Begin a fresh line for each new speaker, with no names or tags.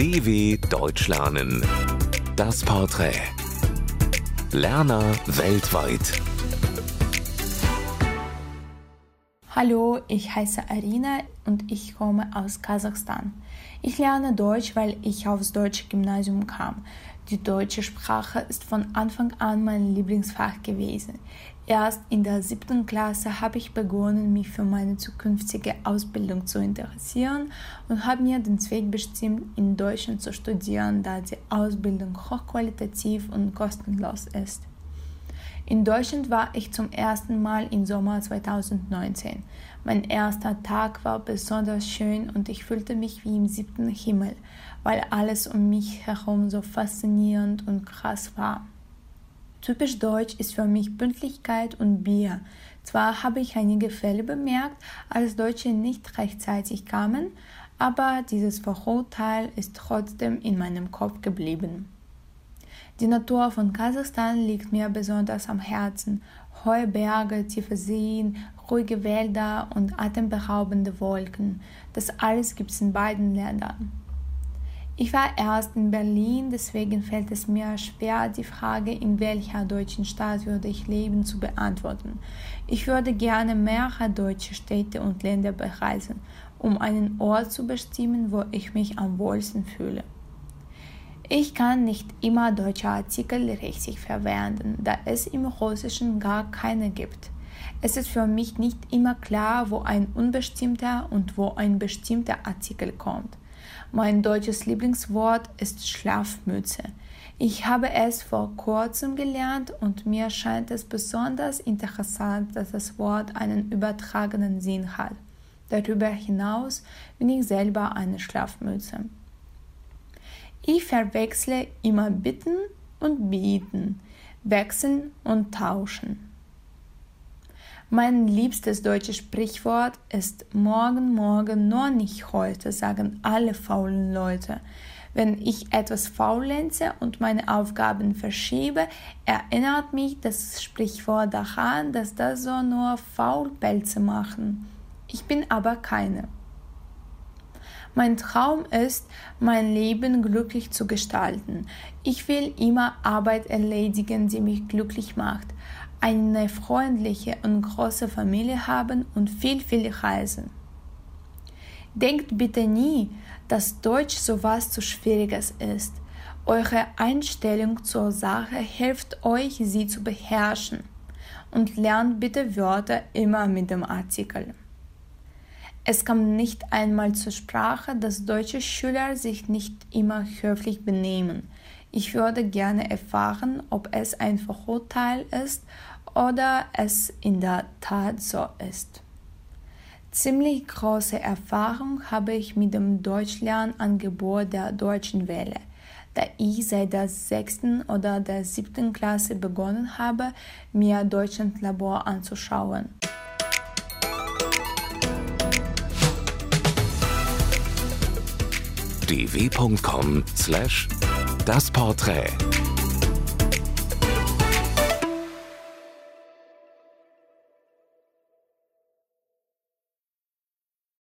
DW Deutsch lernen. Das Porträt. Lerner weltweit.
Hallo, ich heiße Arina und ich komme aus Kasachstan. Ich lerne Deutsch, weil ich aufs deutsche Gymnasium kam. Die deutsche Sprache ist von Anfang an mein Lieblingsfach gewesen. Erst in der siebten Klasse habe ich begonnen, mich für meine zukünftige Ausbildung zu interessieren und habe mir den Zweck bestimmt, in Deutschland zu studieren, da die Ausbildung hochqualitativ und kostenlos ist. In Deutschland war ich zum ersten Mal im Sommer 2019. Mein erster Tag war besonders schön und ich fühlte mich wie im siebten Himmel, weil alles um mich herum so faszinierend und krass war. Typisch deutsch ist für mich Pünktlichkeit und Bier. Zwar habe ich einige Fälle bemerkt, als Deutsche nicht rechtzeitig kamen, aber dieses Vorurteil ist trotzdem in meinem Kopf geblieben. Die Natur von Kasachstan liegt mir besonders am Herzen. Hohe Berge, tiefe Seen, ruhige Wälder und atemberaubende Wolken. Das alles gibt es in beiden Ländern. Ich war erst in Berlin, deswegen fällt es mir schwer, die Frage, in welcher deutschen Stadt würde ich leben, zu beantworten. Ich würde gerne mehrere deutsche Städte und Länder bereisen, um einen Ort zu bestimmen, wo ich mich am wohlsten fühle. Ich kann nicht immer deutsche Artikel richtig verwenden, da es im Russischen gar keine gibt. Es ist für mich nicht immer klar, wo ein unbestimmter und wo ein bestimmter Artikel kommt. Mein deutsches Lieblingswort ist Schlafmütze. Ich habe es vor kurzem gelernt und mir scheint es besonders interessant, dass das Wort einen übertragenen Sinn hat. Darüber hinaus bin ich selber eine Schlafmütze. Ich verwechsle immer bitten und bieten, wechseln und tauschen. Mein liebstes deutsches Sprichwort ist morgen, morgen, nur nicht heute, sagen alle faulen Leute. Wenn ich etwas faulenze und meine Aufgaben verschiebe, erinnert mich das Sprichwort daran, dass das so nur Faulpelze machen. Ich bin aber keine. Mein Traum ist, mein Leben glücklich zu gestalten. Ich will immer Arbeit erledigen, die mich glücklich macht, eine freundliche und große Familie haben und viel, viel reisen. Denkt bitte nie, dass Deutsch so was zu Schwieriges ist. Eure Einstellung zur Sache hilft euch, sie zu beherrschen. Und lernt bitte Wörter immer mit dem Artikel. Es kam nicht einmal zur Sprache, dass deutsche Schüler sich nicht immer höflich benehmen. Ich würde gerne erfahren, ob es ein Vorurteil ist oder es in der Tat so ist. Ziemlich große Erfahrung habe ich mit dem Deutschlernangebot der Deutschen Welle, da ich seit der sechsten oder der siebten Klasse begonnen habe, mir Deutschlandlabor anzuschauen.
dw.com/das Porträt